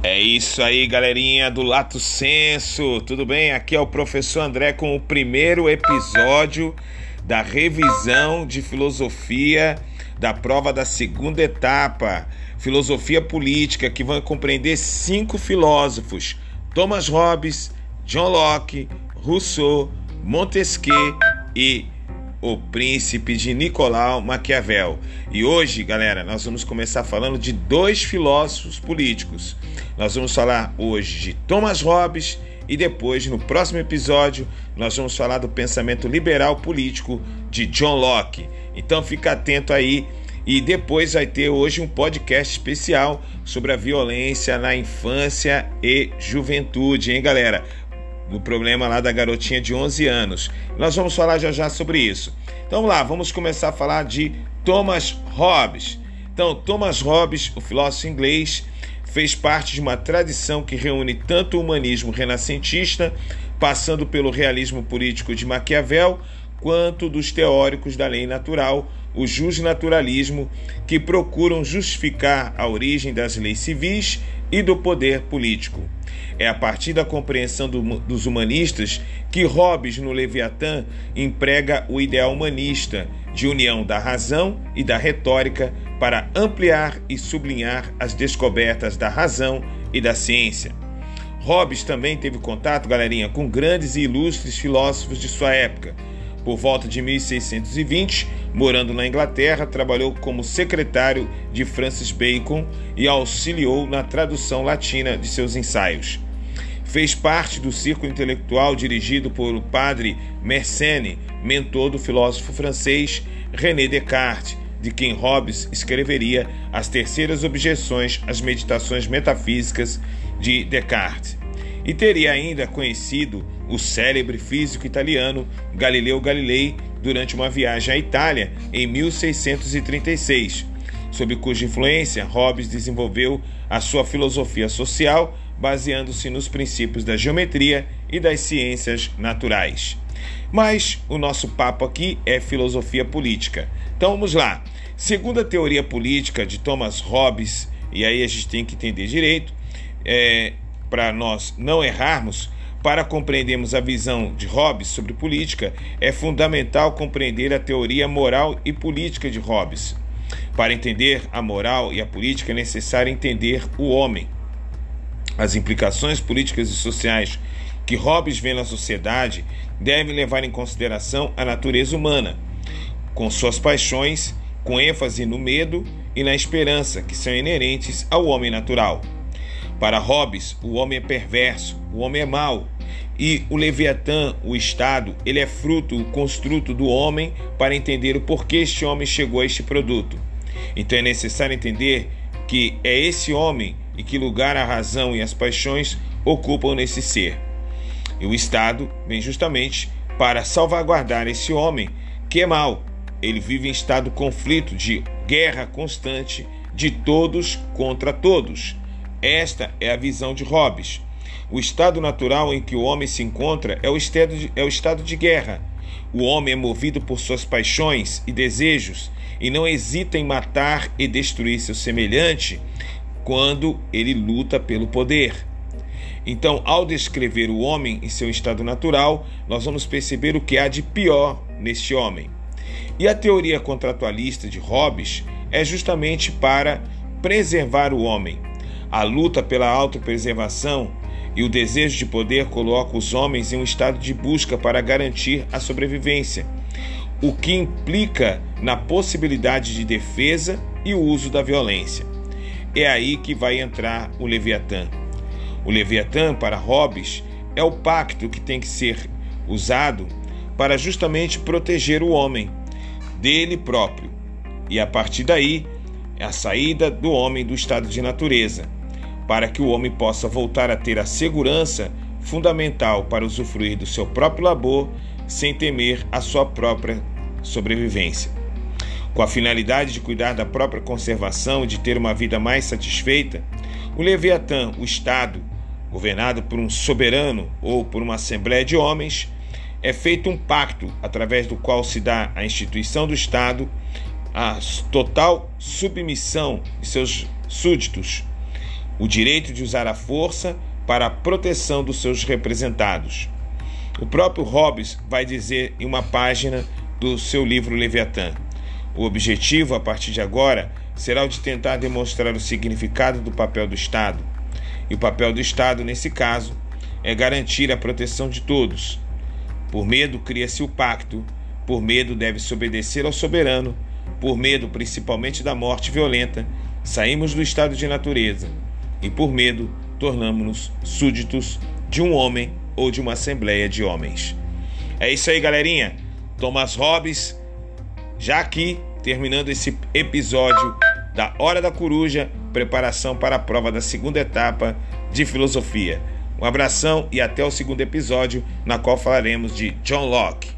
É isso aí, galerinha do Lato Senso. Tudo bem? Aqui é o professor André com o primeiro episódio da revisão de filosofia da prova da segunda etapa, filosofia política, que vão compreender cinco filósofos: Thomas Hobbes, John Locke, Rousseau, Montesquieu e o Príncipe de Nicolau Maquiavel. E hoje, galera, nós vamos começar falando de dois filósofos políticos. Nós vamos falar hoje de Thomas Hobbes e depois, no próximo episódio, nós vamos falar do pensamento liberal político de John Locke. Então fica atento aí e depois vai ter hoje um podcast especial sobre a violência na infância e juventude, hein, galera? Do problema lá da garotinha de 11 anos. Nós vamos falar já já sobre isso. Então vamos lá, vamos começar a falar de Thomas Hobbes. Então, Thomas Hobbes, o filósofo inglês, fez parte de uma tradição que reúne tanto o humanismo renascentista, passando pelo realismo político de Maquiavel, quanto dos teóricos da lei natural, o justnaturalismo, que procuram justificar a origem das leis civis e do poder político. É a partir da compreensão do, dos humanistas que Hobbes, no Leviatã, emprega o ideal humanista de união da razão e da retórica para ampliar e sublinhar as descobertas da razão e da ciência. Hobbes também teve contato, galerinha, com grandes e ilustres filósofos de sua época. Por volta de 1620, morando na Inglaterra, trabalhou como secretário de Francis Bacon e auxiliou na tradução latina de seus ensaios. Fez parte do círculo intelectual dirigido por o padre Mersenne, mentor do filósofo francês René Descartes, de quem Hobbes escreveria as terceiras objeções às meditações metafísicas de Descartes. E teria ainda conhecido o célebre físico italiano Galileu Galilei durante uma viagem à Itália em 1636, sob cuja influência Hobbes desenvolveu a sua filosofia social baseando-se nos princípios da geometria e das ciências naturais. Mas o nosso papo aqui é filosofia política. Então vamos lá. Segundo a teoria política de Thomas Hobbes, e aí a gente tem que entender direito, é, para nós não errarmos, para compreendermos a visão de Hobbes sobre política, é fundamental compreender a teoria moral e política de Hobbes. Para entender a moral e a política é necessário entender o homem. As implicações políticas e sociais que Hobbes vê na sociedade devem levar em consideração a natureza humana, com suas paixões, com ênfase no medo e na esperança que são inerentes ao homem natural. Para Hobbes, o homem é perverso, o homem é mau, e o Leviatã, o Estado, ele é fruto, o construto do homem para entender o porquê este homem chegou a este produto. Então é necessário entender que é esse homem e que lugar a razão e as paixões ocupam nesse ser. E o Estado vem justamente para salvaguardar esse homem que é mau. Ele vive em estado de conflito, de guerra constante de todos contra todos. Esta é a visão de Hobbes. O estado natural em que o homem se encontra é o estado de, é o estado de guerra. O homem é movido por suas paixões e desejos e não hesita em matar e destruir seu semelhante quando ele luta pelo poder. Então, ao descrever o homem em seu estado natural, nós vamos perceber o que há de pior neste homem. E a teoria contratualista de Hobbes é justamente para preservar o homem. A luta pela autopreservação e o desejo de poder coloca os homens em um estado de busca para garantir a sobrevivência, o que implica na possibilidade de defesa e o uso da violência. É aí que vai entrar o Leviatã. O Leviatã, para Hobbes, é o pacto que tem que ser usado para justamente proteger o homem dele próprio. E a partir daí, é a saída do homem do estado de natureza, para que o homem possa voltar a ter a segurança fundamental para usufruir do seu próprio labor sem temer a sua própria sobrevivência. Com a finalidade de cuidar da própria conservação e de ter uma vida mais satisfeita, o Leviatã, o Estado, governado por um soberano ou por uma assembleia de homens, é feito um pacto através do qual se dá à instituição do Estado a total submissão de seus súditos, o direito de usar a força para a proteção dos seus representados. O próprio Hobbes vai dizer em uma página do seu livro Leviatã. O objetivo, a partir de agora, será o de tentar demonstrar o significado do papel do Estado. E o papel do Estado, nesse caso, é garantir a proteção de todos. Por medo, cria-se o pacto, por medo, deve-se obedecer ao soberano, por medo, principalmente da morte violenta, saímos do estado de natureza, e por medo, tornamos-nos súditos de um homem ou de uma assembleia de homens. É isso aí, galerinha. Thomas Hobbes, já aqui terminando esse episódio da Hora da Coruja, preparação para a prova da segunda etapa de filosofia. Um abração e até o segundo episódio, na qual falaremos de John Locke.